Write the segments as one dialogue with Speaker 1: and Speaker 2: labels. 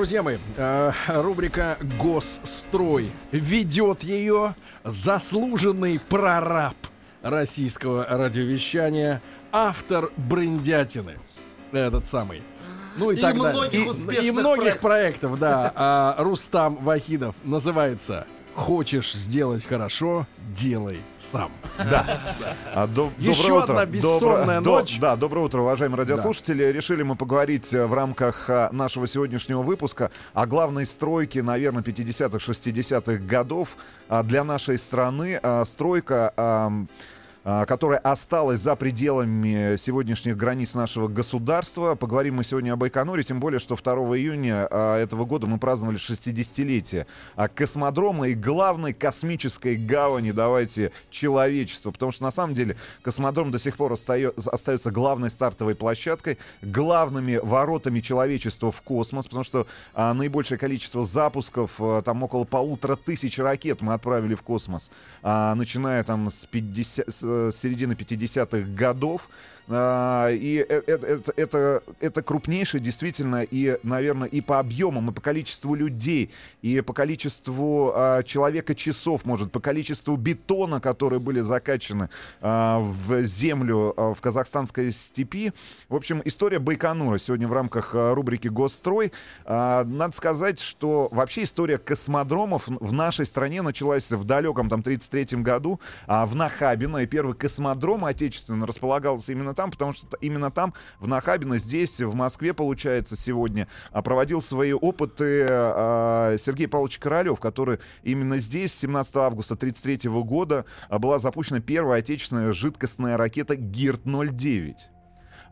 Speaker 1: Друзья мои, э, рубрика «Госстрой» ведет ее заслуженный прораб российского радиовещания, автор брендятины, этот самый. Ну и,
Speaker 2: И
Speaker 1: так далее.
Speaker 2: многих
Speaker 1: И-
Speaker 2: успешных
Speaker 1: и многих
Speaker 2: проектов.
Speaker 1: проектов, да. А, Рустам Вахидов называется «Хочешь сделать хорошо, делай сам».
Speaker 3: А, до-
Speaker 1: Еще
Speaker 3: доброе
Speaker 1: одна
Speaker 3: утро.
Speaker 1: бессонная
Speaker 3: Добро-
Speaker 1: ночь.
Speaker 3: да, доброе утро, уважаемые радиослушатели. Решили мы поговорить э, в рамках а, нашего сегодняшнего выпуска о главной стройке, наверное, 50-х, 60-х годов а, для нашей страны. А, Стройка... а, которая осталась за пределами сегодняшних границ нашего государства. Поговорим мы сегодня об Байконуре, тем более, что 2 июня а, этого года мы праздновали 60-летие а, космодрома и главной космической гавани, давайте, человечества. Потому что, на самом деле, космодром до сих пор остается главной стартовой площадкой, главными воротами человечества в космос, потому что наибольшее количество запусков, там около полутора тысяч ракет мы отправили в космос, начиная там с, 50 с, э, с середины 50-х годов. А, И э- э- это, это, это крупнейшее действительно и, наверное, и по объемам, и по количеству людей, и по количеству а, человека-часов, может, по количеству бетона, которые были закачаны а, в землю в казахстанской степи. В общем, история Байконура сегодня в рамках рубрики «Госстрой». Надо сказать, что вообще история космодромов в нашей стране началась в далеком там 33 году в Нахабино. И первый космодром отечественный располагался именно там, потому что именно там, в Нахабино, здесь, в Москве, получается, сегодня а, проводил свои опыты а, Сергей Павлович Королев, который именно здесь, 17 августа 1933 года, а, была запущена первая отечественная жидкостная ракета ГИРТ-09.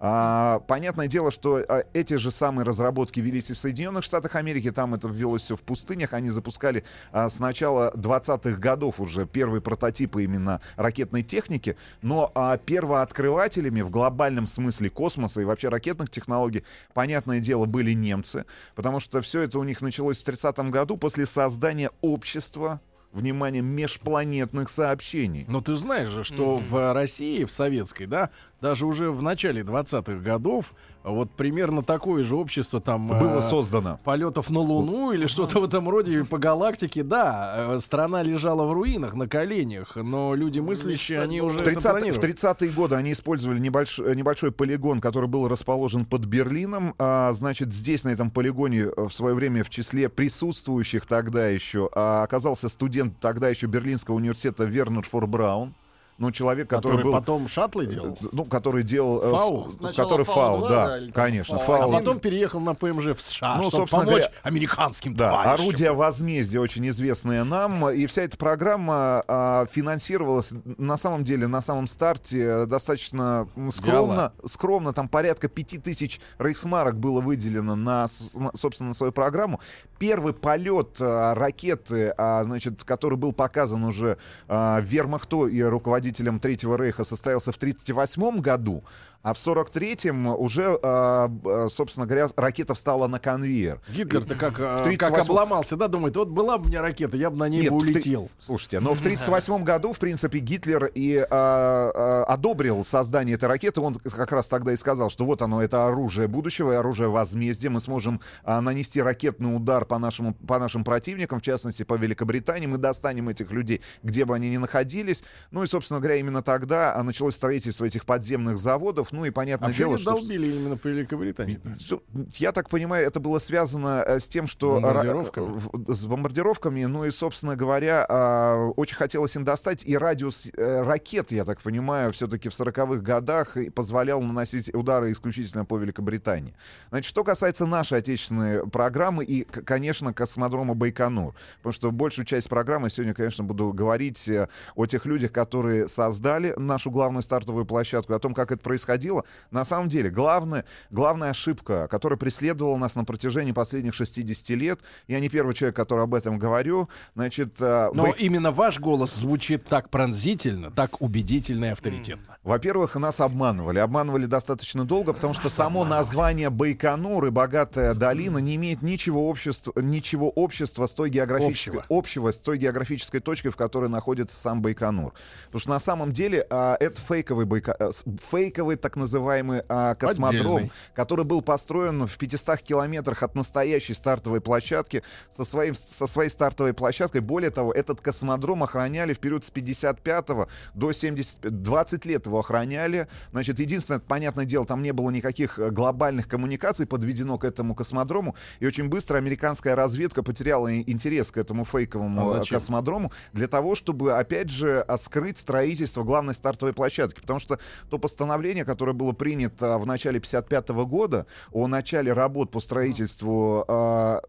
Speaker 3: А, понятное дело, что а, эти же самые разработки велись и в Соединенных Штатах Америки, там это велось все в пустынях, они запускали а, с начала 20-х годов уже первые прототипы именно ракетной техники, но а, первооткрывателями в глобальном смысле космоса и вообще ракетных технологий, понятное дело, были немцы, потому что все это у них началось в 30-м году после создания общества, внимание, межпланетных сообщений.
Speaker 1: Но ты знаешь же, что в России, в советской, да, даже уже в начале 20-х годов вот примерно такое же общество там...
Speaker 3: Было
Speaker 1: э,
Speaker 3: создано.
Speaker 1: полетов на Луну или что-то в этом роде по галактике, да, э, страна лежала в руинах, на коленях, но люди мыслящие, они уже
Speaker 3: В
Speaker 1: это
Speaker 3: 30
Speaker 1: планировали.
Speaker 3: в 30-е годы они использовали небольшой, небольшой полигон, который был расположен под Берлином. А, значит, здесь, на этом полигоне, э, в свое время в числе присутствующих тогда еще а, оказался студент тогда еще Берлинского университета Вернер Фор Браун. Ну, человек, который,
Speaker 1: который
Speaker 3: был...
Speaker 1: потом шаттлы делал.
Speaker 3: Ну, который делал... э,
Speaker 1: Фау?
Speaker 2: Сначала
Speaker 3: который
Speaker 2: Фау-2,
Speaker 3: фау,
Speaker 2: да,
Speaker 3: да, конечно.
Speaker 2: Фау-1.
Speaker 1: А
Speaker 3: Фау,
Speaker 1: потом переехал на ПМЖ в США,
Speaker 3: Ну,
Speaker 1: чтобы помочь
Speaker 3: говоря,
Speaker 1: американским
Speaker 3: Да,
Speaker 1: товарищам.
Speaker 3: орудие возмездия очень известное нам. И вся эта программа а, финансировалась на самом деле на самом старте э, достаточно скромно. Скромно, там порядка 5000 рейхсмарок было выделено на, собственно, на свою программу. Первый полет а, ракеты, а, значит, который был показан уже а, Вермахту и руководителем Третьего Рейха, состоялся в 1938 году. А в 43-м уже, а, б- собственно говоря, ракета встала на конвейер.
Speaker 1: Гитлер-то как,
Speaker 3: В
Speaker 1: как
Speaker 3: 38
Speaker 1: обломался, да, думает, вот была бы у меня ракета, я бы на ней
Speaker 3: Нет,
Speaker 1: бы
Speaker 3: в
Speaker 1: улетел.
Speaker 3: Слушайте, но в 1938 году, в принципе, Гитлер и а, а, одобрил создание этой ракеты. Он как раз тогда и сказал, что вот оно, это оружие будущего и оружие возмездия. Мы сможем а, нанести ракетный удар по, нашему, по нашим противникам, в частности, по Великобритании. Мы достанем этих людей, где бы они ни находились. Ну и, собственно говоря, именно тогда а, началось строительство этих подземных заводов. Ну и понятное
Speaker 1: А
Speaker 3: дело, что...
Speaker 1: долбили именно по Великобритании?
Speaker 3: Всё, Я так понимаю, это было связано э, с тем, что...
Speaker 1: Бомбардировками?
Speaker 3: в- С бомбардировками. Ну и, собственно говоря, а, очень хотелось им достать. И радиус э, ракет, я так понимаю, все-таки в 40-х годах позволял наносить удары исключительно по Великобритании. Значит, что касается нашей отечественной программы и, конечно, космодрома Байконур. Потому что большую часть программы сегодня, конечно, буду говорить э, о тех людях, которые создали нашу главную стартовую площадку, о том, как это происходило происходило. На самом деле, главная, главная ошибка, которая преследовала нас на протяжении последних 60 лет, я не первый человек, который об этом говорю, значит...
Speaker 1: Но вы... именно ваш голос звучит так пронзительно, так убедительно и авторитетно.
Speaker 3: Во-первых, нас обманывали. Обманывали достаточно долго, потому что само название Байконур и богатая долина не имеет ничего общества, ничего общества с той географической, общего. общего с той географической точкой, в которой находится сам Байконур. Потому что на самом деле а, это фейковый, байка, а, фейковый так называемый а, космодром, Отдельный. который был построен в 500 километрах от настоящей стартовой площадки со, своим, со своей стартовой площадкой. Более того, этот космодром охраняли в период с 55 до 70, 20 лет его охраняли. Значит, единственное, понятное дело, там не было никаких э, глобальных коммуникаций подведено к этому космодрому. И очень быстро американская разведка потеряла интерес к этому фейковому а космодрому для того, чтобы, опять же, скрыть строительство главной стартовой площадки. Потому что то постановление, которое было принято в начале 55 года о начале работ по строительству э,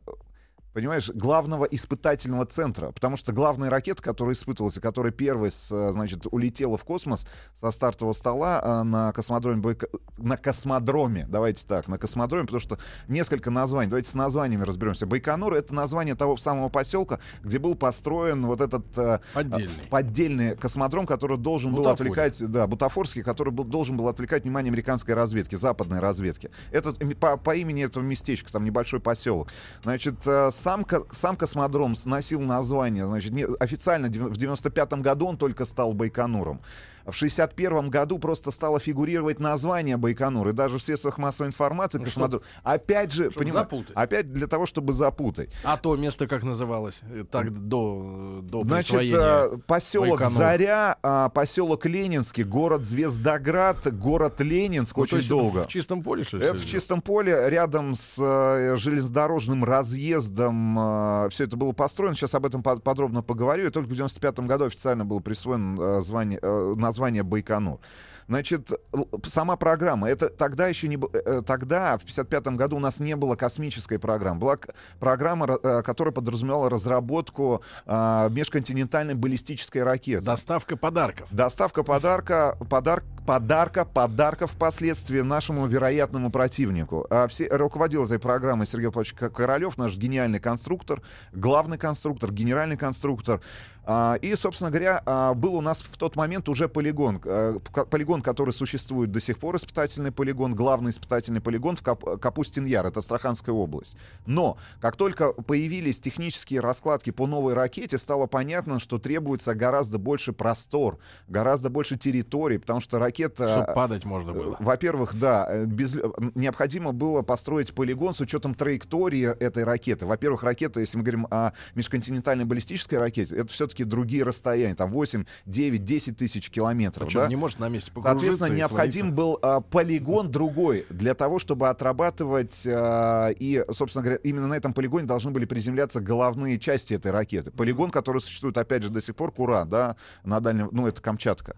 Speaker 3: понимаешь, главного испытательного центра. Потому что главная ракета, которая испытывалась, и которая первой, с, э, значит, улетела в космос со стартового стола э, на космодроме, на космодроме, давайте так, на космодроме, потому что несколько названий, давайте с названиями разберемся. Байконур — это название того самого поселка, где был построен вот этот э,
Speaker 1: поддельный,
Speaker 3: поддельный космодром, который должен был отвлекать, да, бутафорский, который был, должен был отвлекать внимание американской разведки, западной разведки. Это по, по имени этого местечка, там небольшой поселок. Значит, сам, сам космодром носил название, значит, официально в 95 году он только стал Байконуром в 61 году просто стало фигурировать название Байконур. И даже в средствах массовой информации ну, космодром. Опять же, поним... опять для того, чтобы запутать.
Speaker 1: А то место как называлось? Э, так до, до
Speaker 3: Значит, э, поселок Байконур. Заря, а, поселок Ленинский, город Звездоград, город Ленинск ну, очень долго.
Speaker 1: в чистом поле,
Speaker 3: что ли? Это в чистом поле, рядом с э, железнодорожным разъездом. Все это было построено. Сейчас об этом подробно поговорю. И только в 95 году официально было присвоено звание, название название Байконур. Значит, сама программа, это тогда еще не было, э, тогда, в 55 году у нас не было космической программы. Была программа, э, которая подразумевала разработку а, межконтинентальной баллистической ракеты.
Speaker 1: Доставка подарков.
Speaker 3: Доставка подарка, подарок, подарка, подарка впоследствии нашему вероятному противнику. А все, руководил этой программой Сергей Павлович Королев, наш гениальный конструктор, главный конструктор, генеральный конструктор. А, и, собственно говоря, а, был у нас в тот момент уже полигон, э, полигон, который существует до сих пор, испытательный полигон, главный испытательный полигон в Кап Капустин-Яр, это Астраханская область. Но как только появились технические раскладки по новой ракете, стало понятно, что требуется гораздо больше простор, гораздо больше территорий, потому что ракета...
Speaker 1: Чтобы падать можно было.
Speaker 3: Во-первых, да, э, без... необходимо было построить полигон с учетом траектории этой ракеты. Во-первых, ракета, если мы говорим о межконтинентальной баллистической ракете, это все-таки все другие расстояния, там 8, 9, 10 тысяч километров.
Speaker 1: Причем
Speaker 3: да?
Speaker 1: не может на месте
Speaker 3: Соответственно, необходим был а, полигон другой для того, чтобы отрабатывать а, и, собственно говоря, именно на этом полигоне должны были приземляться головные части этой ракеты. Полигон, который существует, опять же, до сих пор, Кура, да, на дальнем, ну, это Камчатка.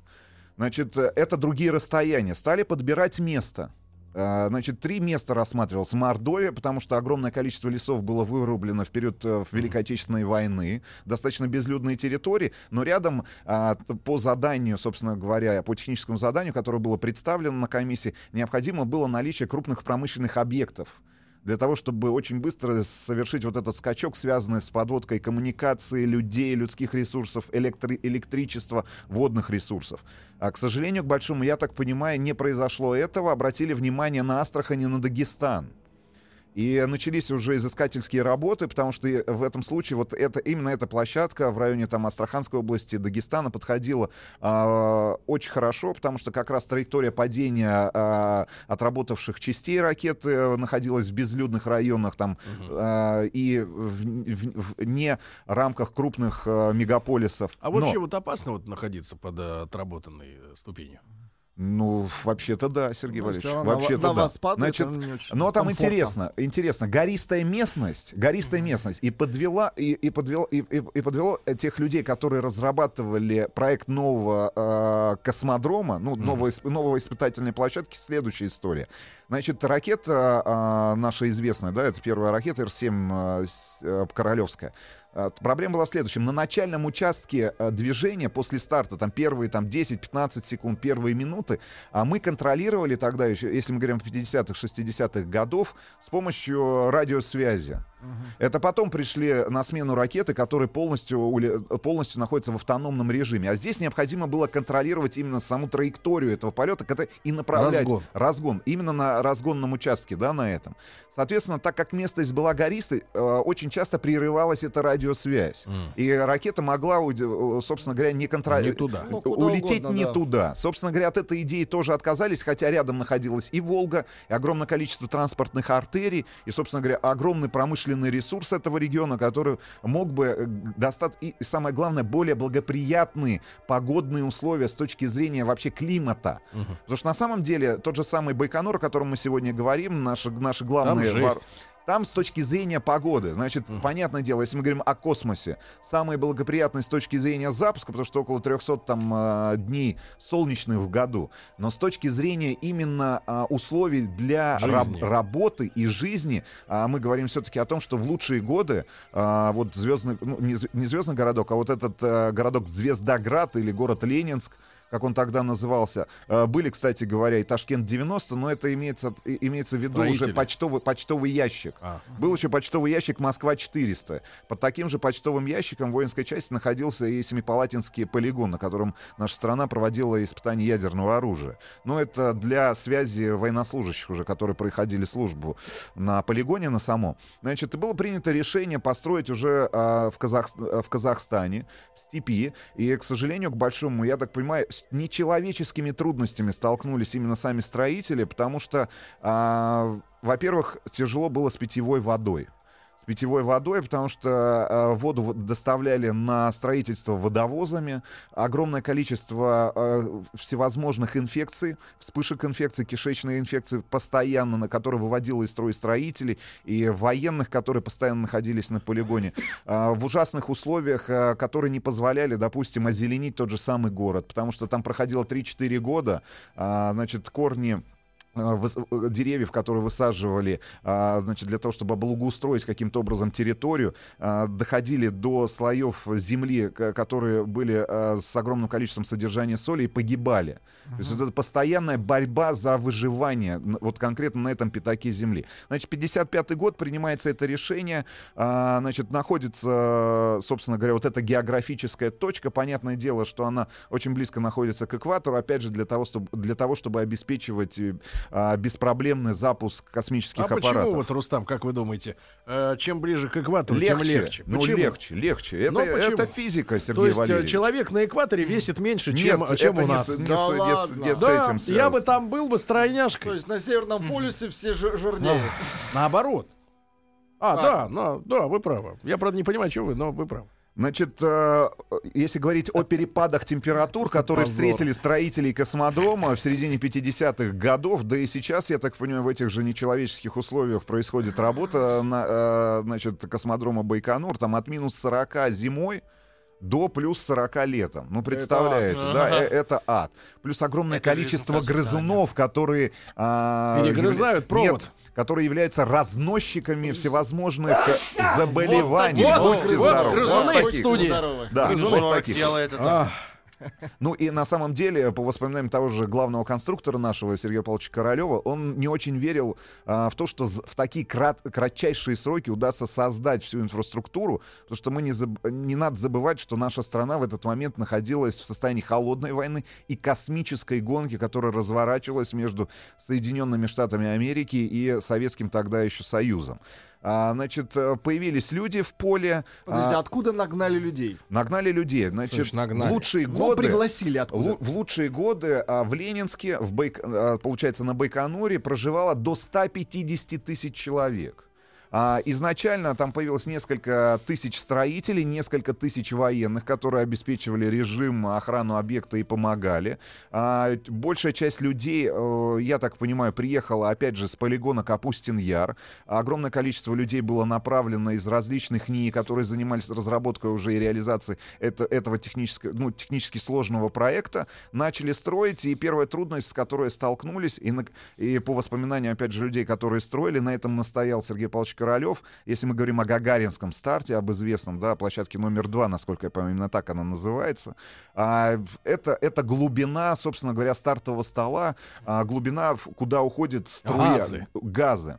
Speaker 3: Значит, это другие расстояния. Стали подбирать место. А, значит, три места рассматривалось. Мордовия, потому что огромное количество лесов было вырублено в период э, Великой Отечественной войны. Достаточно безлюдные территории, но рядом а, по заданию, собственно говоря, по техническому заданию, которое было представлено на комиссии, необходимо было наличие крупных промышленных объектов для того, чтобы очень быстро совершить вот этот скачок, связанный с подводкой коммуникации людей, людских ресурсов, электри- электричества, водных ресурсов. А, к сожалению, к большому, я так понимаю, не произошло этого. Обратили внимание на Астрахань и на Дагестан. И начались уже изыскательские работы, потому что в этом случае вот это, именно эта площадка в районе там Астраханской области Дагестана подходила э, очень хорошо, потому что как раз траектория падения э, отработавших частей ракеты находилась в безлюдных районах там угу. э, и в, в, в не рамках крупных э, мегаполисов.
Speaker 1: А вообще Но... вот опасно вот находиться под отработанной э, ступенью?
Speaker 3: Ну, вообще-то да, Сергей ну, Валерьевич. Вообще-то да. Вас падает, Значит, но там интересно, интересно, гористая местность, гористая mm-hmm. местность и подвела и, и подвело и, и, и подвело тех людей, которые разрабатывали проект нового э, космодрома, ну mm-hmm. нового нового испытательной площадки. Следующая история. Значит, ракета э, наша известная, да, это первая ракета Р-7 э, э, Королевская. А, Проблема была в следующем. На начальном участке а, движения после старта, там первые там, 10-15 секунд, первые минуты, а мы контролировали тогда еще, если мы говорим о 50-х, 60-х годов, с помощью радиосвязи. Это потом пришли на смену ракеты, которые полностью, полностью находятся в автономном режиме. А здесь необходимо было контролировать именно саму траекторию этого полета и направлять
Speaker 1: Разгон.
Speaker 3: разгон. Именно на разгонном участке, да, на этом. Соответственно, так как местность была гористой, э, очень часто прерывалась эта радиосвязь. И ракета могла, э, собственно говоря, не
Speaker 1: Не
Speaker 3: контролировать.
Speaker 1: туда.
Speaker 2: Ну,
Speaker 3: улететь
Speaker 2: угодно,
Speaker 3: не
Speaker 2: да.
Speaker 3: туда. Собственно говоря, от этой идеи тоже отказались, хотя рядом находилась и Волга, и огромное количество транспортных артерий, и, собственно говоря, огромный промышленный ресурс этого региона, который мог бы э, достать, и самое главное, более благоприятные погодные условия с точки зрения вообще климата. Потому что на самом деле тот же самый Байконур, о котором мы сегодня говорим, наши, наши главные...
Speaker 1: жесть.
Speaker 3: вор- Там с точки зрения погоды, значит, понятное дело, если мы говорим о космосе, самые благоприятные с точки зрения запуска, потому что около 300 там э, дней солнечных в году, но с точки зрения именно а, условий для раб- работы и жизни, а, мы говорим все-таки о том, что в лучшие годы а, вот звездный, ну, не, не звездный городок, а вот этот э, городок Звездоград или город Ленинск, как он тогда назывался. Э, Были, кстати говоря, и Ташкент-90, но это имеется, имеется в виду уже
Speaker 1: Строители.
Speaker 3: почтовый, почтовый ящик.
Speaker 1: А.
Speaker 3: Был еще почтовый ящик Москва-400. Под таким же почтовым ящиком в воинской части находился и Семипалатинский полигон, на котором наша страна проводила испытания ядерного оружия. Но это для связи военнослужащих уже, которые проходили службу на полигоне на самом. Значит, было принято решение построить уже а, в, Казах- в Казахстане, в степи. И, к сожалению, к большому, я так понимаю, нечеловеческими трудностями столкнулись именно сами строители, потому что, а, во-первых, тяжело было с питьевой водой с питьевой водой, потому что э, воду доставляли на строительство водовозами. Огромное количество э, всевозможных инфекций, вспышек инфекций, кишечной инфекции постоянно, на которые выводило из строя строителей и военных, которые постоянно находились на полигоне. Э, в ужасных условиях, э, которые не позволяли, допустим, озеленить тот же самый город, потому что там проходило 3-4 года, а, значит, корни э, деревьев, которые высаживали, а, значит, для того, чтобы благоустроить каким-то образом территорию, а, доходили до слоев земли, которые были а, с огромным количеством содержания соли и погибали. То есть вот это постоянная борьба за выживание, вот конкретно на этом пятаке земли. Значит, 55 год принимается это решение, а, значит, находится, собственно говоря, вот эта географическая точка. Понятное дело, что она очень близко находится к экватору, опять же, для того, чтобы, для того, чтобы обеспечивать э, а, беспроблемный запуск космических
Speaker 1: А почему
Speaker 3: аппаратов.
Speaker 1: вот, Рустам, как вы думаете, э, чем ближе к экватору, тем
Speaker 3: Легче,
Speaker 1: легче?
Speaker 3: ну
Speaker 1: Почему?
Speaker 3: легче, легче. Это,
Speaker 1: Ну, почему?
Speaker 3: это физика, Сергей
Speaker 1: То есть э,
Speaker 3: Валерьевич.
Speaker 1: человек на экваторе весит меньше, чем,
Speaker 3: Нет,
Speaker 1: чем
Speaker 3: это
Speaker 1: у
Speaker 3: не
Speaker 1: нас.
Speaker 3: с- не
Speaker 2: Да
Speaker 3: с- не с-
Speaker 2: ладно.
Speaker 3: не с
Speaker 1: да,
Speaker 3: этим
Speaker 1: я
Speaker 3: связано.
Speaker 1: бы там был бы стройняшкой.
Speaker 2: То есть на Северном полюсе все жи- жирнее.
Speaker 1: Наоборот. А,
Speaker 2: А.
Speaker 1: да, ну, да, вы правы. Я, правда, не понимаю, чего вы, но вы правы.
Speaker 3: Значит, э, если говорить о перепадах температур, которые
Speaker 1: позор.
Speaker 3: встретили строителей космодрома в середине 50-х годов, да и сейчас, я так понимаю, в этих же нечеловеческих условиях происходит работа на, э, значит, космодрома Байконур, там от минус 40 зимой до плюс 40 летом. Ну, представляете,
Speaker 2: ад.
Speaker 3: да,
Speaker 2: Ага.
Speaker 3: э, это ад. Плюс огромное
Speaker 4: Это
Speaker 3: количество грызунов, которые... а,
Speaker 1: Перегрызают
Speaker 3: явля-
Speaker 1: провод.
Speaker 3: Нет, которые являются разносчиками всевозможных заболеваний.
Speaker 2: вот
Speaker 3: здоровы.
Speaker 1: Грызуны
Speaker 3: Вот
Speaker 1: в
Speaker 3: таких.
Speaker 1: студии.
Speaker 2: Здорово.
Speaker 3: Да,
Speaker 4: Минус
Speaker 3: вот
Speaker 4: 40
Speaker 3: таких.
Speaker 4: делает это.
Speaker 1: А,
Speaker 3: Ну и на самом деле, по воспоминаниям того же главного конструктора нашего, Сергея Павловича Королева, он не очень верил а, в то, что в такие крат- кратчайшие сроки удастся создать всю инфраструктуру, потому что мы не, заб- не надо забывать, что наша страна в этот момент находилась в состоянии холодной войны и космической гонки, которая разворачивалась между Соединенными Штатами Америки и Советским тогда еще Союзом. А, значит, э, появились люди в поле,
Speaker 2: Подожди,
Speaker 3: а,
Speaker 2: откуда нагнали людей?
Speaker 3: нагнали людей. Значит,
Speaker 1: Слушай, нагнали.
Speaker 3: в лучшие
Speaker 2: Ну,
Speaker 3: годы...
Speaker 2: пригласили откуда?
Speaker 3: В лучшие годы а, в Ленинске, в Байк- а, получается, на Байконуре проживало до 150 тысяч человек. А, изначально там появилось несколько тысяч строителей, несколько тысяч военных, которые обеспечивали режим, охрану объекта и помогали. А, большая часть людей, э, я так понимаю, приехала, опять же, с полигона Капустин-Яр. Огромное количество людей было направлено из различных НИИ, которые занимались разработкой уже и реализацией это- этого технического, ну, технически сложного проекта. Начали строить, и первая трудность, с которой столкнулись, и, на- и по воспоминаниям, опять же, людей, которые строили, на этом настоял Сергей Павлович Королев, если мы говорим о Гагаринском старте, об известном, да, площадке номер два, насколько я понимаю, именно так она называется, а, это, это глубина, собственно говоря, стартового стола, а, глубина, куда уходит струя,
Speaker 1: Газы.
Speaker 3: газы.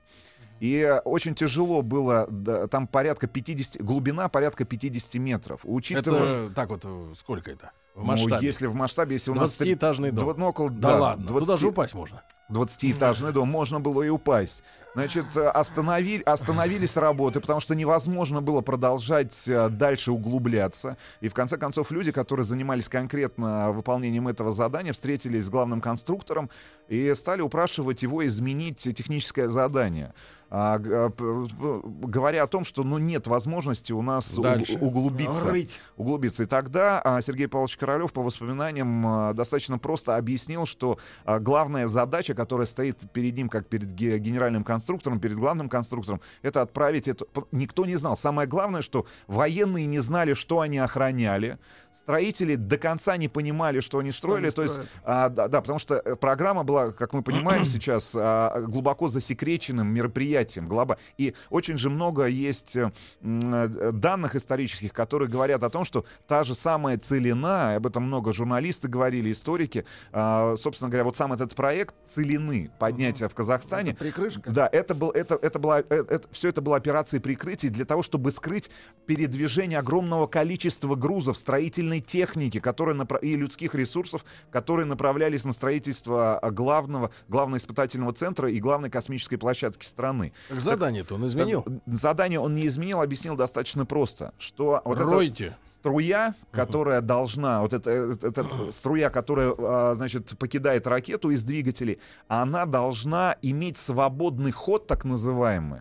Speaker 3: И очень тяжело было, да, там порядка 50, глубина порядка 50 метров. Учитывая,
Speaker 1: Это так вот, э, сколько это? В
Speaker 3: ну, если в масштабе, если у нас... три-
Speaker 1: 20-этажный дом.
Speaker 3: дво- ну, около,
Speaker 1: Да, ладно,
Speaker 3: 20
Speaker 1: туда же упасть можно.
Speaker 3: 20-этажный дом, можно было и упасть. Значит, э, остановили, остановились работы, потому что невозможно было продолжать э, дальше углубляться. И в конце концов люди, которые занимались конкретно выполнением этого задания, встретились с главным конструктором и стали упрашивать его изменить техническое задание. А, г- а, говоря о том, что ну, нет возможности у нас
Speaker 1: Дальше.
Speaker 3: углубиться
Speaker 2: Рыть.
Speaker 3: углубиться. И тогда а, Сергей Павлович Королев, по воспоминаниям, а, достаточно просто объяснил, что а, главная задача, которая стоит перед ним, как перед ге- генеральным конструктором, перед главным конструктором, это отправить это... Никто не знал. Самое главное, что военные не знали, что они охраняли. Строители до конца не понимали, что они строили.
Speaker 2: они
Speaker 3: То есть, а, да, да, потому что э, программа была, как мы понимаем сейчас, а, глубоко засекреченным мероприятием. Глоба... И очень же много есть э, э, данных исторических, которые говорят о том, что та же самая целина, об этом много журналисты говорили, историки, а, собственно говоря, вот сам этот проект целины поднятия в Казахстане,
Speaker 2: Это прикрышка.
Speaker 3: да, это, был, это, это была, э, это, все это было операцией прикрытия для того, чтобы скрыть передвижение огромного количества грузов, строительной техники которые и людских ресурсов, которые направлялись на строительство а, главного, главного испытательного центра и главной космической площадки страны.
Speaker 1: Так задание-то он изменил.
Speaker 3: Так, Задание он не изменил, объяснил достаточно просто, что вот эта
Speaker 1: Ройте.
Speaker 3: струя, которая должна, вот эта, эта- эта струя, которая, а, значит, покидает ракету из двигателей, она должна иметь свободный ход, так называемый,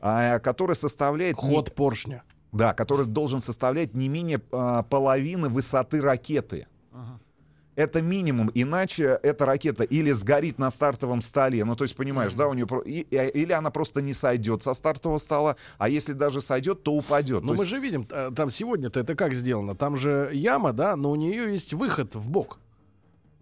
Speaker 3: а, который составляет... не-
Speaker 1: Ход поршня.
Speaker 3: да, который должен составлять не менее а, половины высоты ракеты.
Speaker 2: Ага.
Speaker 3: Это минимум, иначе эта ракета или сгорит на стартовом столе, ну то есть понимаешь, да, у нее и- или она просто не сойдет со стартового стола, а если даже сойдет, то упадет.
Speaker 1: Но
Speaker 3: То
Speaker 1: мы
Speaker 3: есть-
Speaker 1: же видим, э, там сегодня-то это как сделано? Там же яма, да, но у нее есть выход в бок.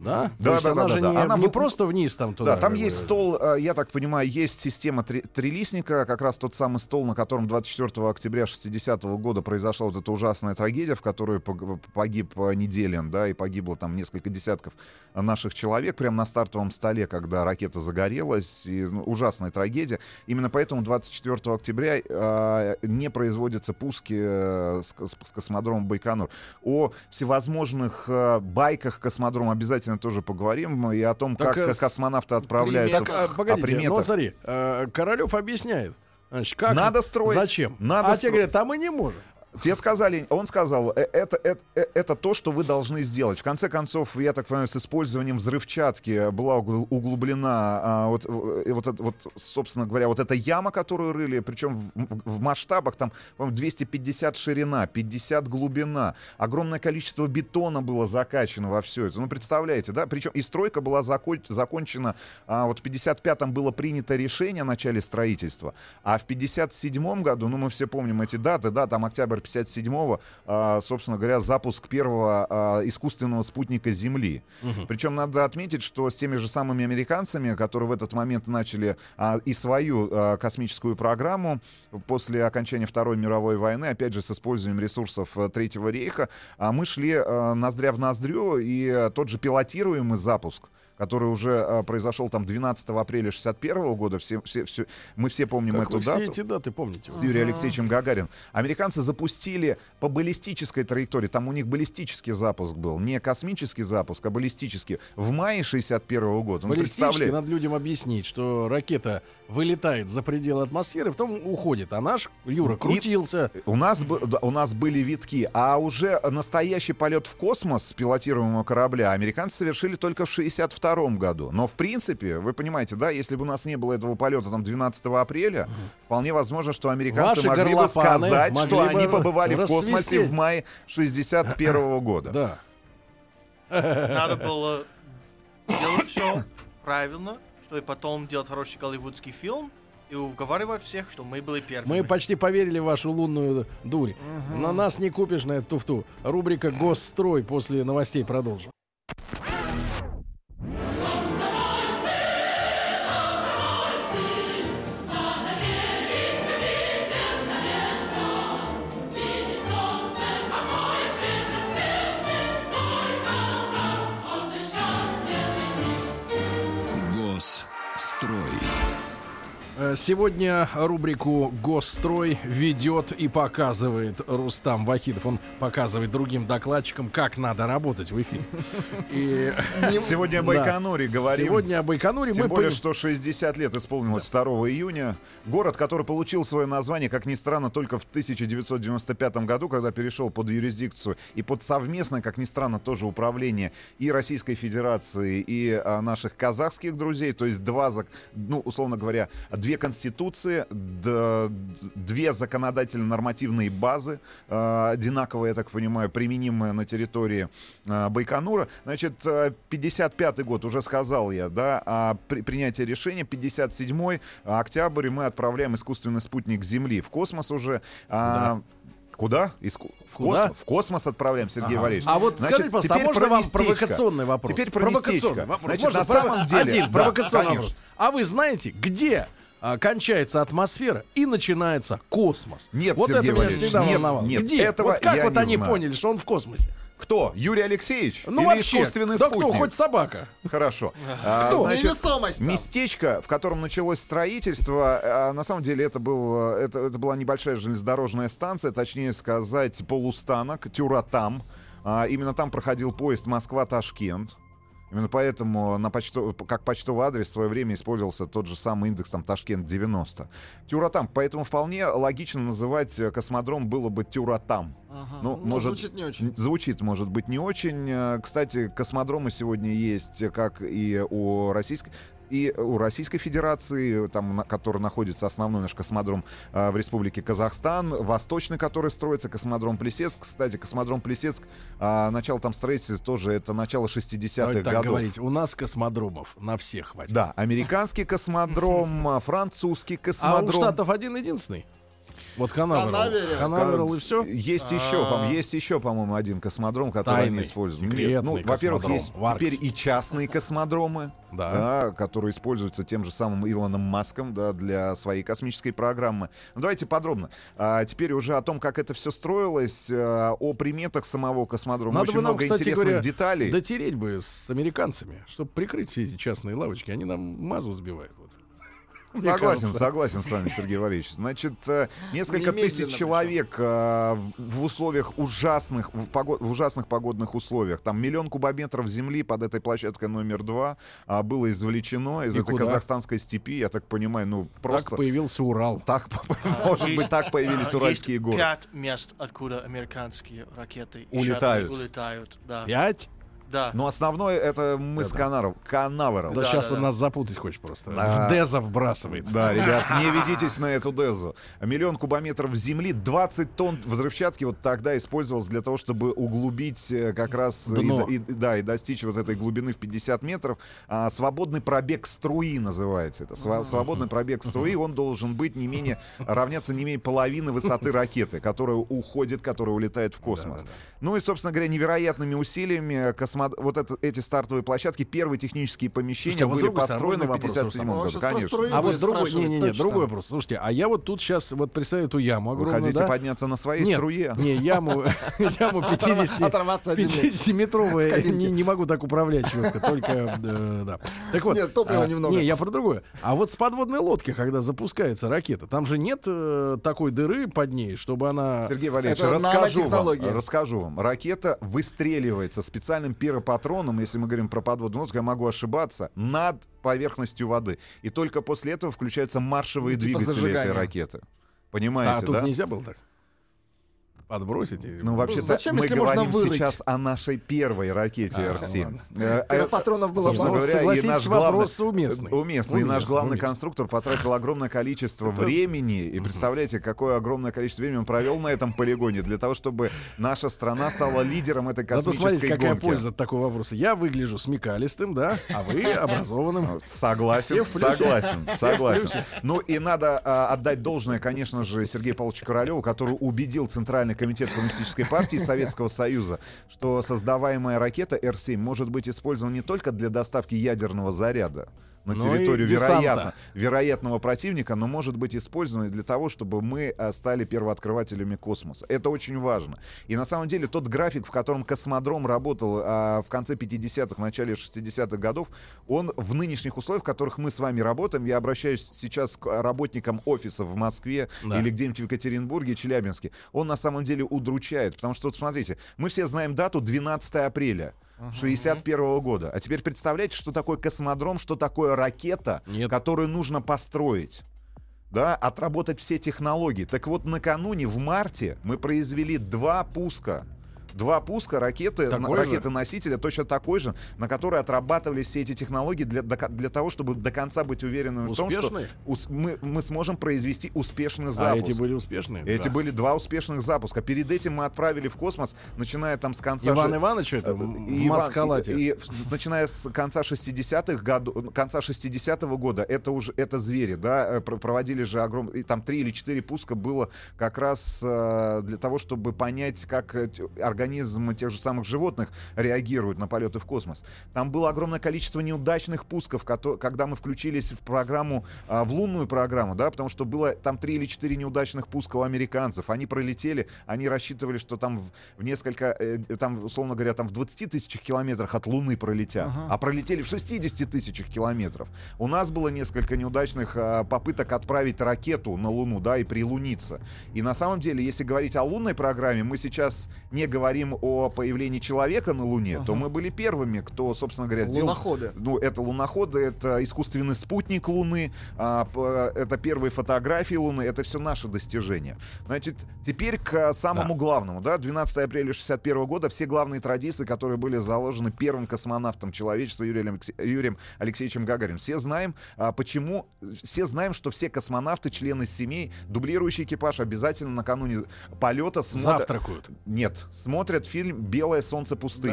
Speaker 1: Да?
Speaker 3: Да, да,
Speaker 1: она
Speaker 3: да,
Speaker 1: же
Speaker 3: да,
Speaker 1: не.
Speaker 3: Она
Speaker 1: не
Speaker 3: вы-
Speaker 1: просто вниз там туда.
Speaker 3: Да, там есть стол, э, я так понимаю, есть система три- трилистника, как раз тот самый стол, на котором 24 октября 60 года произошла вот эта ужасная трагедия, в которой пог- погиб э, Неделин, да, и погибло там несколько десятков наших человек прямо на стартовом столе, когда ракета загорелась, и, ну, ужасная трагедия. Именно поэтому 24 октября э, не производятся пуски э, с, кос- с космодрома Байконур. О всевозможных э, байках космодрома обязательно тоже поговорим, и о том,
Speaker 1: Так,
Speaker 3: как
Speaker 1: э, с-
Speaker 3: космонавты отправляются
Speaker 1: Так, а,
Speaker 3: в-
Speaker 1: погодите,
Speaker 3: о приметах.
Speaker 1: ну смотри, э, Королев объясняет. Значит, как
Speaker 3: Надо строить.
Speaker 1: Зачем?
Speaker 3: Надо
Speaker 1: а
Speaker 3: стро-
Speaker 1: те говорят, а мы не можем.
Speaker 3: Тебе сказали, он сказал, «Э, это, это, э, это то, что вы должны сделать. В конце концов, я так понимаю, с использованием взрывчатки была угл- углублена а, вот, вот, вот, собственно говоря, вот эта яма, которую рыли, причем в, в- масштабах там, по-моему, 250 ширина, 50 глубина, огромное количество бетона было закачано во все это. Ну, представляете, да? Причем и стройка была закон- закончена, а, вот в 55-м было принято решение о начале строительства, а в 57-м году, ну, мы все помним эти даты, да, там октябрь 57-го, а, собственно говоря, запуск первого а, искусственного спутника Земли. Причем надо отметить, что с теми же самыми американцами, которые в этот момент начали а, и свою а, космическую программу после окончания Второй мировой войны, опять же, с использованием ресурсов а, Третьего рейха, а, мы шли а, ноздря в ноздрю, и а, тот же пилотируемый запуск который уже а, произошел там 12 апреля 61 года, все, все, все, мы все помним
Speaker 1: Как
Speaker 3: эту
Speaker 1: вы все
Speaker 3: дату
Speaker 1: эти даты помните?
Speaker 3: с Юрием Алексеевичем Гагарин. Американцы запустили по баллистической траектории. Там у них баллистический запуск был. Не космический запуск, а баллистический. В мае 61 года. Ну,
Speaker 1: Баллистически
Speaker 3: представляете?
Speaker 1: надо людям объяснить, что ракета вылетает за пределы атмосферы, потом уходит. А наш Юра
Speaker 3: И-
Speaker 1: крутился.
Speaker 3: У нас, у нас были витки, а уже настоящий полет в космос с пилотируемого корабля американцы совершили только в 62 году. Но, в принципе, вы понимаете, да, если бы у нас не было этого полета там 12 апреля, вполне возможно, что американцы
Speaker 1: Ваши
Speaker 3: могли бы сказать,
Speaker 1: могли
Speaker 3: что
Speaker 1: бы
Speaker 3: они побывали в космосе в мае 61 года.
Speaker 1: Да.
Speaker 4: Надо было делать все правильно, чтобы потом делать хороший голливудский фильм и уговаривать всех, что мы были первыми.
Speaker 1: Мы почти поверили в вашу лунную дурь. На нас не купишь на эту туфту. Рубрика «Госстрой» после новостей продолжим. Сегодня рубрику «Госстрой» ведет и показывает Рустам Вахидов. Он показывает другим докладчикам, как надо работать в эфире. И
Speaker 3: Сегодня о
Speaker 1: Да.
Speaker 3: Байконуре говорим.
Speaker 1: сегодня о Байконуре
Speaker 3: Тем
Speaker 1: мы
Speaker 3: более,
Speaker 1: пон-
Speaker 3: что 60 лет исполнилось 2 июня. Город, который получил свое название, как ни странно, только в 1995 году, когда перешел под юрисдикцию и под совместное, как ни странно, тоже управление и Российской Федерации, и а, наших казахских друзей. То есть два, ну, условно говоря, две конституции, две законодательно-нормативные базы, э, одинаковые, я так понимаю, применимые на территории э, Байконура. Значит, э, 55 год, уже сказал я, да, а при- принятие решения, 57 октябрь, мы отправляем искусственный спутник Земли в космос уже. А, Куда? Иску- В,
Speaker 1: Куда?
Speaker 3: космос, в космос отправляем, Сергей
Speaker 1: Ага.
Speaker 3: Валерьевич.
Speaker 1: А вот
Speaker 3: Значит,
Speaker 1: скажите, пожалуйста, а можно вам провокационный вопрос?
Speaker 3: Теперь про
Speaker 1: провокационный вопрос.
Speaker 3: Значит,
Speaker 1: Можно
Speaker 3: на самом деле...
Speaker 1: Один
Speaker 3: да,
Speaker 1: провокационный
Speaker 3: конечно.
Speaker 1: вопрос. А вы знаете, где а, кончается атмосфера и начинается космос?
Speaker 3: Нет,
Speaker 1: вот
Speaker 3: Сергей
Speaker 1: это меня всегда
Speaker 3: нет,
Speaker 1: волновало.
Speaker 3: нет,
Speaker 1: где?
Speaker 3: этого
Speaker 1: вот как
Speaker 3: я
Speaker 1: вот
Speaker 3: не
Speaker 1: они
Speaker 3: знаю.
Speaker 1: поняли, что он в космосе?
Speaker 3: Кто? Юрий Алексеевич?
Speaker 1: Ну
Speaker 3: Или
Speaker 1: вообще,
Speaker 3: искусственный
Speaker 1: да
Speaker 3: спутник?
Speaker 1: кто, хоть собака.
Speaker 3: Хорошо. А,
Speaker 2: Кто?
Speaker 3: значит, местечко, в котором началось строительство, а, на самом деле это, был, это, это была небольшая железнодорожная станция, точнее сказать, полустанок, Тюратам. А, именно там проходил поезд Москва-Ташкент. Именно поэтому на почто, как почтовый адрес в свое время использовался тот же самый индекс там Ташкент 90. Тюратам. Поэтому вполне логично называть э, космодром было бы Тюратам.
Speaker 2: Ага.
Speaker 3: Ну, может,
Speaker 2: звучит не очень.
Speaker 3: Звучит, может быть, не очень. Э, Кстати, космодромы сегодня есть, э, как и у российской и у Российской Федерации, там, на- который находится основной наш космодром э, в Республике Казахстан, восточный, который строится, космодром Плесецк. Кстати, космодром Плесецк, э, начало там строительства тоже, это начало 60-х
Speaker 1: Давайте так
Speaker 3: годов.
Speaker 1: говорить. У нас космодромов на всех хватит.
Speaker 3: Да, американский космодром, э, французский
Speaker 1: А у
Speaker 3: космодром.
Speaker 1: Штатов один единственный. Вот Канаверал. И все.
Speaker 3: Есть еще, по есть еще, по-моему, один космодром, который
Speaker 1: Тайный,
Speaker 3: они используют. Нет, ну, во-первых,
Speaker 1: космодром
Speaker 3: есть теперь и частные космодромы,
Speaker 1: Да.
Speaker 3: да, которые используются тем же самым Илоном Маском да, для своей космической программы. Ну, давайте подробно. А, теперь уже о том, как это все строилось, а, о приметах самого космодрома.
Speaker 1: Надо
Speaker 3: Очень
Speaker 1: бы нам,
Speaker 3: много
Speaker 1: кстати
Speaker 3: интересных
Speaker 1: говоря,
Speaker 3: деталей.
Speaker 1: дотереть бы с американцами, чтобы прикрыть все эти частные лавочки. Они нам мазу сбивают.
Speaker 3: Согласен,
Speaker 1: кажется.
Speaker 3: согласен с вами, Сергей Валерьевич. Значит, э, несколько
Speaker 2: Немедленно
Speaker 3: тысяч человек э, в условиях ужасных, в, пого- в ужасных погодных условиях. Там миллион кубометров земли под этой площадкой номер два а, было извлечено из
Speaker 1: И
Speaker 3: этой
Speaker 1: куда?
Speaker 3: казахстанской степи. Я так понимаю, ну просто
Speaker 1: Так появился Урал.
Speaker 3: так, может
Speaker 4: Есть-
Speaker 3: быть, так появились
Speaker 4: А,
Speaker 3: уральские горы.
Speaker 4: пять мест, откуда американские ракеты
Speaker 3: Улетают.
Speaker 4: улетают. Да.
Speaker 1: Пять?
Speaker 4: Да.
Speaker 3: Но основное это мыс
Speaker 1: Да-да.
Speaker 3: Канаров, Канаверал.
Speaker 1: Да,
Speaker 4: Да,
Speaker 1: сейчас
Speaker 4: да,
Speaker 1: он
Speaker 4: да.
Speaker 1: нас запутать хочет просто.
Speaker 3: Да.
Speaker 1: В Деза вбрасывается.
Speaker 3: Да, ребят, не ведитесь на эту дезу. Миллион кубометров земли, 20 тонн взрывчатки вот тогда использовалось для того, чтобы углубить э, как раз и-
Speaker 1: Дно.
Speaker 3: и, да, и достичь вот этой глубины в 50 метров. А, свободный пробег струи называется это. Сва- свободный пробег струи, он должен быть не менее, равняться не менее половины высоты ракеты, которая уходит, которая улетает в космос.
Speaker 1: Да-да-да.
Speaker 3: Ну и, собственно говоря, невероятными усилиями космо... вот это, эти стартовые площадки, первые технические помещения
Speaker 1: Слушайте, а
Speaker 3: были построены в
Speaker 1: можно вопрос,
Speaker 3: 57
Speaker 2: Руслан?
Speaker 3: году,
Speaker 2: про
Speaker 3: конечно.
Speaker 1: А вот другой, не, не, не, другой вопрос. Слушайте, а я вот тут сейчас вот представляю эту яму
Speaker 3: Вы
Speaker 1: огромную,
Speaker 3: хотите
Speaker 1: да?
Speaker 3: подняться на своей
Speaker 1: Нет,
Speaker 3: струе?
Speaker 1: не, яму, яму 50,
Speaker 2: Оторваться от земли.
Speaker 1: 50-метровая,
Speaker 2: В кабинке.
Speaker 1: не, не могу так управлять четко, только, э, да. Так вот.
Speaker 2: Нет, топлива
Speaker 1: а,
Speaker 2: немного.
Speaker 1: Не, я про другое. А вот с подводной лодки, когда запускается ракета, там же нет э, такой дыры под ней, чтобы она...
Speaker 3: Сергей Валерьевич, расскажу вам, расскажу вам. Ракета выстреливается специальным пиропатроном, если мы говорим про подводную лодку, я могу ошибаться, над поверхностью воды. И только после этого включаются маршевые
Speaker 2: Ну, типа
Speaker 3: двигатели
Speaker 2: зажигания.
Speaker 3: этой ракеты.
Speaker 1: А
Speaker 3: Понимаете,
Speaker 1: тут
Speaker 3: да?
Speaker 1: нельзя было так? Подбросить? и-
Speaker 3: Ну, вообще-то
Speaker 2: зачем,
Speaker 3: мы
Speaker 2: если можно
Speaker 3: говорим
Speaker 2: вырыть?
Speaker 3: сейчас о нашей первой ракете
Speaker 1: А,
Speaker 3: Р-7.
Speaker 1: ладно.
Speaker 3: Э, э,
Speaker 2: Патронов было мало.
Speaker 3: Говоря, и наш главный-
Speaker 1: вопрос уместный.
Speaker 3: Уместно. И наш главный
Speaker 1: уместно.
Speaker 3: конструктор потратил огромное количество времени. И представляете, какое огромное количество времени он провел на этом полигоне для того, чтобы наша страна стала лидером этой космической
Speaker 1: смотрите, какая
Speaker 3: гонки.
Speaker 1: польза от такого вопроса. Я выгляжу смекалистым, да, а вы образованным.
Speaker 3: Согласен, согласен, согласен. Ну и надо а, отдать должное, конечно же, Сергею Павловичу Королеву, который убедил Центральный комитет Коммунистической партии Советского Союза, что создаваемая ракета Р-7 может быть использована не только для доставки ядерного заряда, на
Speaker 1: Ну
Speaker 3: территорию вероятно, вероятного противника, но может быть использовано для того, чтобы мы а, стали первооткрывателями космоса. Это очень важно. И на самом деле тот график, в котором космодром работал а, в конце 50-х, начале 60-х годов, он в нынешних условиях, в которых мы с вами работаем, я обращаюсь сейчас к работникам офисов в Москве
Speaker 1: Да.
Speaker 3: или где-нибудь в Екатеринбурге, Челябинске, он на самом деле удручает. Потому что, вот смотрите, мы все знаем дату 12 апреля. 61 года. А теперь представляете, что такое космодром, что такое ракета,
Speaker 1: Нет.
Speaker 3: которую нужно построить. Да, отработать все технологии. Так вот, накануне, в марте, мы произвели два пуска. Два пуска ракеты, ракеты-носителя, точно такой же, на который отрабатывались все эти технологии для, для того, чтобы до конца быть уверенными в том, что ус- мы, мы сможем произвести успешный
Speaker 1: А
Speaker 3: запуск.
Speaker 1: эти были успешные?
Speaker 3: Эти
Speaker 1: Да.
Speaker 3: были два успешных запуска. Перед этим мы отправили в космос, начиная там с конца...
Speaker 1: Иван
Speaker 3: же-
Speaker 1: Иванович это
Speaker 3: Э, Иван-
Speaker 1: маскалате.
Speaker 3: И, и начиная с конца 60-х годов, конца 60-го года, это уже это звери, да, э, про- проводили же огромные, там три или четыре пуска было как раз э, для того, чтобы понять, как э, т- организм тех же самых животных реагирует на полеты в космос. Там было огромное количество неудачных пусков, когда мы включились в программу, а, в лунную программу, да, потому что было там три или четыре неудачных пуска у американцев. Они пролетели, они рассчитывали, что там в, несколько, э, там, условно говоря, там в 20 тысячах километрах от Луны пролетят, а пролетели в 60 тысячах километров. У нас было несколько неудачных а, попыток отправить ракету на Луну, да, и прилуниться. И на самом деле, если говорить о лунной программе, мы сейчас не говорим о появлении человека на Луне, то мы были первыми, кто, собственно говоря, сделал
Speaker 2: Луноходы.
Speaker 3: ну, это луноходы, это искусственный спутник Луны, а, это первые фотографии Луны, это все наши достижения. Значит, теперь к самому главному, да, 12 апреля 61 года все главные традиции, которые были заложены первым космонавтом человечества Юрием, Алексе- Юрием Алексеевичем Гагарином. Все знаем, а, почему, все знаем, что все космонавты, члены семей, дублирующий экипаж обязательно накануне полета смотрят...
Speaker 1: Завтракают.
Speaker 3: Нет, смотрят фильм «Белое солнце пустыни».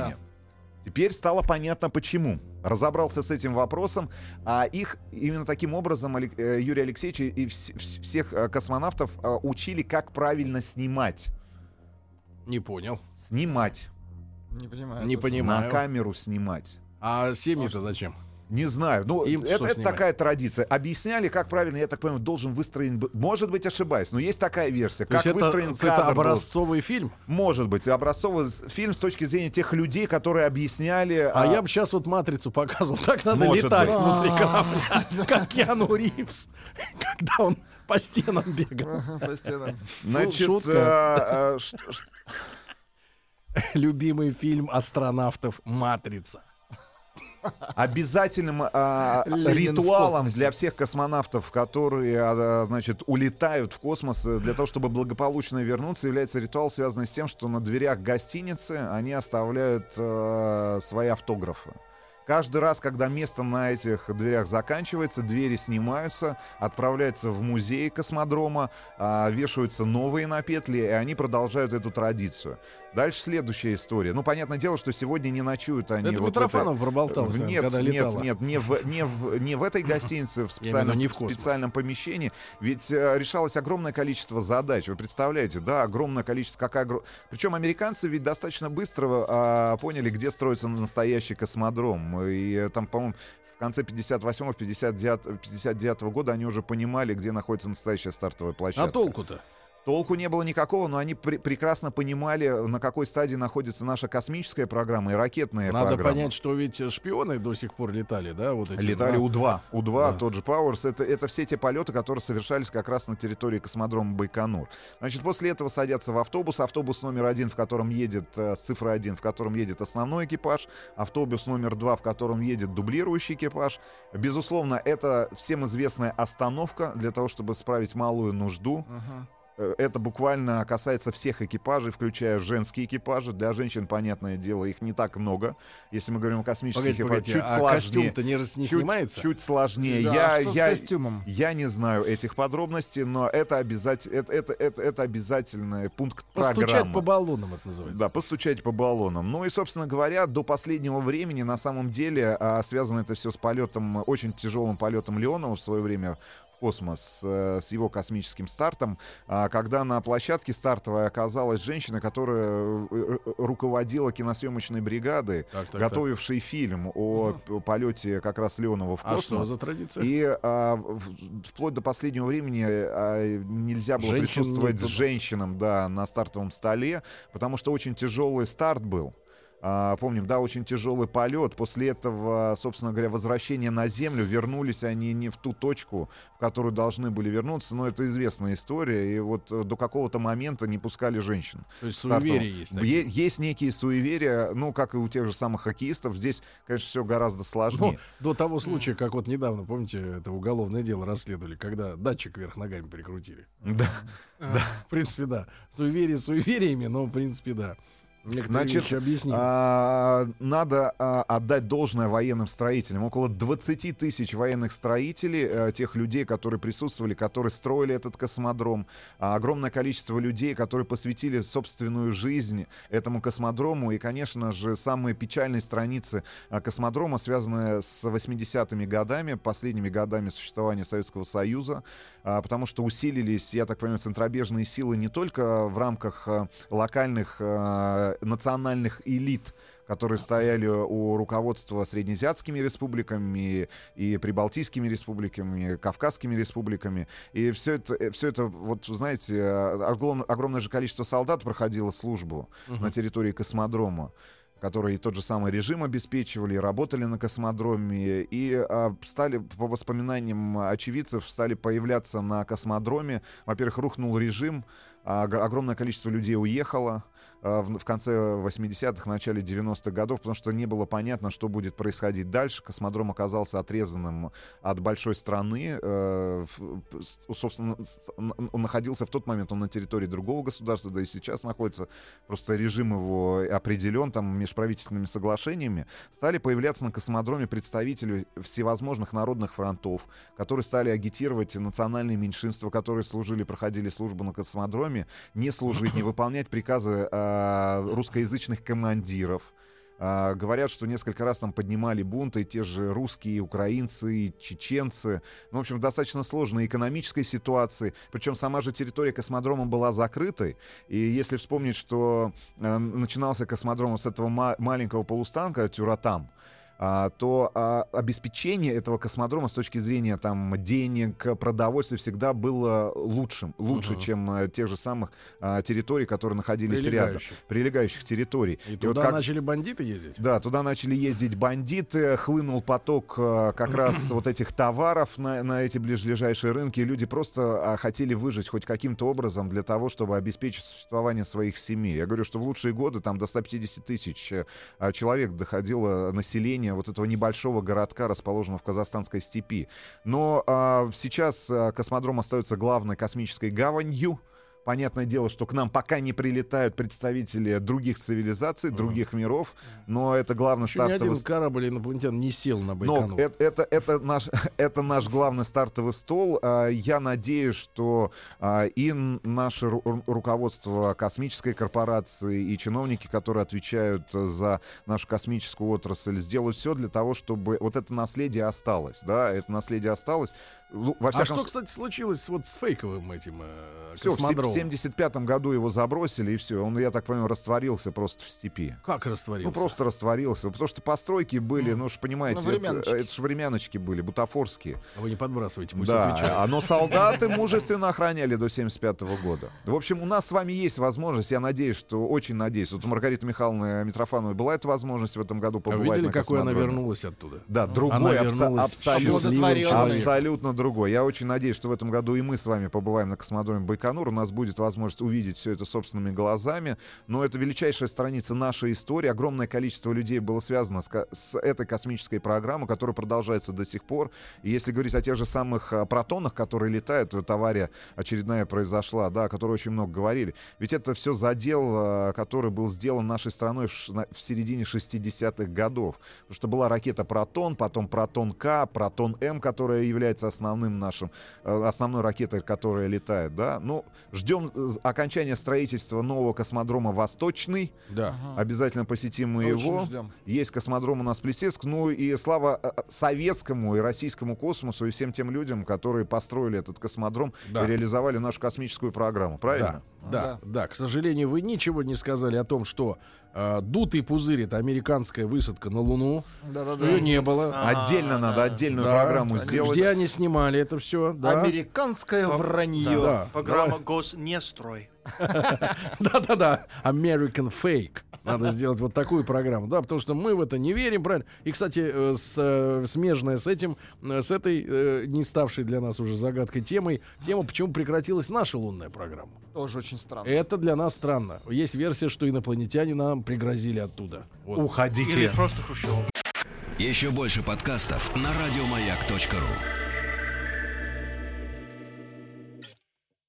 Speaker 3: Теперь стало понятно, почему. Разобрался с этим вопросом, а их именно таким образом э, Юрий Алексеевич и вс- вс- всех э, космонавтов э, учили, как правильно снимать.
Speaker 1: Не понял.
Speaker 3: Снимать.
Speaker 2: Не понимаю.
Speaker 1: Не понимаю.
Speaker 3: На камеру снимать.
Speaker 1: А семьи-то зачем?
Speaker 3: Не знаю. Ну,
Speaker 1: Им
Speaker 3: это, это такая традиция. Объясняли, как правильно, я так понимаю, должен выстроен... Может быть, ошибаюсь, но есть такая версия.
Speaker 1: То
Speaker 3: как
Speaker 1: есть это,
Speaker 3: выстроен
Speaker 1: это
Speaker 3: кадр должен-
Speaker 1: образцовый фильм?
Speaker 3: Может быть, образцовый фильм с точки зрения тех людей, которые объясняли...
Speaker 1: А, я бы сейчас вот матрицу показывал. Так надо
Speaker 3: Может
Speaker 1: летать
Speaker 3: быть.
Speaker 1: внутри корабля, как Киану Ривз, когда он по стенам бегал.
Speaker 2: По стенам.
Speaker 3: Значит,
Speaker 1: шутка.
Speaker 3: э, э,
Speaker 1: Любимый фильм астронавтов «Матрица».
Speaker 3: Обязательным а, ритуалом для всех космонавтов, которые, а, значит, улетают в космос э, для того, чтобы благополучно вернуться, является ритуал, связанный с тем, что на дверях гостиницы они оставляют э, свои автографы. Каждый раз, когда место на этих дверях заканчивается, двери снимаются, отправляются в музей космодрома, а, вешаются новые на петли, и они продолжают эту традицию. Дальше следующая история. Ну, понятное дело, что сегодня не ночуют они.
Speaker 1: Это
Speaker 3: вот в этой-
Speaker 1: Митрофанов проболтался,
Speaker 3: нет,
Speaker 1: когда
Speaker 3: нет,
Speaker 1: летала.
Speaker 3: нет, не в, не, в, не в этой гостинице, в специальном,
Speaker 1: не в космос.
Speaker 3: специальном помещении. Ведь э, решалось огромное количество задач. Вы представляете, да, огромное количество. Какая Причем американцы ведь достаточно быстро а, поняли, где строится настоящий космодром. И э, там, по-моему, в конце 58-го, 59 59 года они уже понимали, где находится настоящая стартовая площадка.
Speaker 1: А толку-то?
Speaker 3: Толку не было никакого, но они пре- прекрасно понимали, на какой стадии находится наша космическая программа и ракетная
Speaker 1: Надо
Speaker 3: программа.
Speaker 1: понять, что ведь шпионы до сих пор летали, да? Вот эти
Speaker 3: Летали
Speaker 1: два.
Speaker 3: У-2. У-2,
Speaker 1: Да.
Speaker 3: тот же Пауэрс. Это, это все те полеты, которые совершались как раз на территории космодрома Байконур. Значит, после этого садятся в автобус. Автобус номер один, в котором едет, э, с цифрой один, в котором едет основной экипаж. Автобус номер два, в котором едет дублирующий экипаж. Безусловно, это всем известная остановка для того, чтобы справить малую нужду.
Speaker 2: Ага.
Speaker 3: Э, Это буквально касается всех экипажей, включая женские экипажи. Для женщин, понятное дело, их не так много. Если мы говорим о космических
Speaker 1: Погодите,
Speaker 3: экипажах,
Speaker 1: погодите,
Speaker 3: чуть
Speaker 1: а
Speaker 3: сложнее.
Speaker 1: костюм-то не, не
Speaker 3: чуть,
Speaker 1: снимается?
Speaker 3: чуть сложнее.
Speaker 2: Да,
Speaker 3: я,
Speaker 2: а что
Speaker 3: я,
Speaker 2: с костюмом?
Speaker 3: я не знаю этих подробностей, но это, обязать, это, это, это, это обязательный пункт
Speaker 1: Постучать
Speaker 3: программы.
Speaker 1: по баллонам это называется.
Speaker 3: Да, постучать по баллонам. Ну и, собственно говоря, до последнего времени, на самом деле, а, связано это все с полетом, очень тяжелым полетом Леонова в свое время космос э, с его космическим стартом, а, когда на площадке стартовой оказалась женщина, которая э, э, руководила киносъемочной бригадой,
Speaker 1: Так, так, так.
Speaker 3: готовившей фильм о п- полете как раз Леонова в
Speaker 1: А
Speaker 3: космос.
Speaker 1: что за традиция?
Speaker 3: И а, вплоть до последнего времени а, нельзя было
Speaker 1: Женщин
Speaker 3: присутствовать
Speaker 1: не
Speaker 3: с женщинам да, на стартовом столе, потому что очень тяжелый старт был. А, помним, да, очень тяжелый полет. После этого, собственно говоря, возвращение на Землю, вернулись они не в ту точку, в которую должны были вернуться, но это известная история, и вот э, до какого-то момента не пускали женщин.
Speaker 1: То есть суеверия есть такие.
Speaker 3: Есть некие суеверия, ну, как и у тех же самых хоккеистов, здесь, конечно, все гораздо
Speaker 1: Ну,
Speaker 3: сложнее.
Speaker 1: до того случая, как вот недавно, помните, это уголовное дело расследовали, когда датчик вверх ногами прикрутили.
Speaker 3: Да.
Speaker 1: В принципе, да. Суеверие суевериями, но в принципе, да.
Speaker 3: Значит. А, надо а, отдать должное военным строителям. Около 20 тысяч военных строителей, э, тех людей, которые присутствовали, которые строили этот космодром. А, огромное количество людей, которые посвятили собственную жизнь этому космодрому. И, конечно же, самые печальные страницы а, космодрома, связанные с 80-ми годами, последними годами существования Советского Союза, а, потому что усилились, я так понимаю, центробежные силы не только в рамках а, локальных а, национальных элит, которые стояли у руководства среднеазиатскими республиками и прибалтийскими республиками, кавказскими республиками. И все это, все это вот, знаете, э, огром- огромное же количество солдат проходило службу на территории космодрома которые тот же самый режим обеспечивали, работали на космодроме, и а, стали, по воспоминаниям очевидцев, стали появляться на космодроме. Во-первых, рухнул режим, а, огромное количество людей уехало в, в конце 80-х, начале 90-х годов, потому что не было понятно, что будет происходить дальше. Космодром оказался отрезанным от большой страны. э, собственно, он находился в тот момент, он на территории другого государства, да и сейчас находится. Просто режим его определен там межправительственными соглашениями. Стали появляться на космодроме представители всевозможных народных фронтов, которые стали агитировать национальные меньшинства, которые служили, проходили службу на космодроме, не служить, не выполнять приказы э, русскоязычных командиров. А, говорят, что несколько раз там поднимали бунты те же русские, украинцы, чеченцы. Ну, в общем, в достаточно сложной экономической ситуации. Причем сама же территория космодрома была закрытой. И если вспомнить, что э, начинался космодром с этого ма- маленького полустанка Тюратам, то а, обеспечение этого космодрома с точки зрения там денег, продовольствия всегда было лучшим, лучше,
Speaker 1: Мгм.
Speaker 3: чем э, тех же самых а, территорий, которые находились рядом,
Speaker 1: Прилегающих.
Speaker 3: территорий.
Speaker 1: И
Speaker 3: вот
Speaker 1: туда
Speaker 3: как-
Speaker 1: начали бандиты ездить.
Speaker 3: да, туда начали ездить бандиты, хлынул поток э, как раз вот этих товаров на, на эти ближайшие рынки. и Люди просто а, хотели выжить хоть каким-то образом для того, чтобы обеспечить существование своих семей. Я говорю, что в лучшие годы там до 150 тысяч э, а, человек доходило население вот этого небольшого городка, расположенного в казахстанской степи. Но а, сейчас а, космодром остается главной космической гаванью. Понятное дело, что к нам пока не прилетают представители других цивилизаций, других миров, но это главный
Speaker 1: Еще ни
Speaker 3: стартовый...
Speaker 1: один корабль инопланетян не сел на
Speaker 3: Но
Speaker 1: Байконур.
Speaker 3: это, это, это, наш, это наш главный стартовый стол. А, Я надеюсь, что а, и наше ру- ру- руководство космической корпорации, и чиновники, которые отвечают за нашу космическую отрасль, сделают все для того, чтобы вот это наследие осталось. Да, это наследие осталось. Ну, Во
Speaker 1: А что, кстати, случилось вот с фейковым этим э,
Speaker 3: всё, в се- в
Speaker 1: космодромом?
Speaker 3: 75 году его забросили, и все. Он, я так понимаю, растворился просто в степи.
Speaker 1: Как растворился?
Speaker 3: Ну, просто растворился. Потому что постройки были, ну, ж понимаете,
Speaker 2: Ну,
Speaker 3: это, это ж времяночки были, бутафорские.
Speaker 1: А Вы не подбрасывайте, пусть
Speaker 3: да,
Speaker 1: отвечают.
Speaker 3: а но солдаты мужественно охраняли до 75 года. В общем, у нас с вами есть возможность, я надеюсь, что очень надеюсь. Вот у Маргариты Михайловны Митрофановой была эта возможность в этом году
Speaker 1: А
Speaker 3: побывать
Speaker 1: видели,
Speaker 3: на
Speaker 1: какой она вернулась оттуда?
Speaker 3: Да, другой, абсолютно, абсолютно другой. Я очень надеюсь, что в этом году и мы с вами побываем на космодроме Байконур. У нас будет возможность увидеть все это собственными глазами. Но это величайшая страница нашей истории. Огромное количество людей было связано с, с этой космической программой, которая продолжается до сих пор. И если говорить о тех же самых а, протонах, которые летают, вот авария очередная произошла, да, о которой очень много говорили. Ведь это все задел, а, который был сделан нашей страной в, в середине 60-х годов. Потому что была ракета «Протон», потом «Протон-К», «Протон-М», которая является основной основным нашим, э, основной ракетой, которая летает, да. Ну, ждем э, окончания строительства нового космодрома «Восточный».
Speaker 1: Да.
Speaker 3: Обязательно посетим мы
Speaker 2: Очень
Speaker 3: его.
Speaker 2: ждем.
Speaker 3: Есть космодром у нас Плесецк. Ну и слава э, советскому и российскому космосу и всем тем людям, которые построили этот космодром
Speaker 1: Да.
Speaker 3: и реализовали нашу космическую программу. Правильно?
Speaker 1: Да, да, К сожалению, вы ничего не сказали о том, что э, дутый пузырь это американская высадка на Луну.
Speaker 2: Да-да-да.
Speaker 1: Ее не было.
Speaker 4: А,
Speaker 3: Отдельно
Speaker 4: да.
Speaker 3: надо отдельную
Speaker 1: Да.
Speaker 3: программу
Speaker 2: Они
Speaker 3: сделать.
Speaker 1: Где они снимали это все? Да.
Speaker 2: Американское
Speaker 4: По-
Speaker 2: вранье.
Speaker 1: Да.
Speaker 4: Программа «Гос не строй».
Speaker 1: Да-да-да, American Fake. Надо сделать вот такую программу, да, потому что мы в это не верим, правильно? И, кстати, э, с, э, смежная с этим, э, с этой не ставшей для нас уже загадкой темой, тема, почему прекратилась наша лунная программа.
Speaker 2: Тоже очень странно.
Speaker 1: Это для нас странно. Есть версия, что инопланетяне нам пригрозили оттуда. Вот.
Speaker 4: Или
Speaker 3: Уходите.
Speaker 4: просто Хрущев.
Speaker 5: Еще больше подкастов на радиомаяк.ру.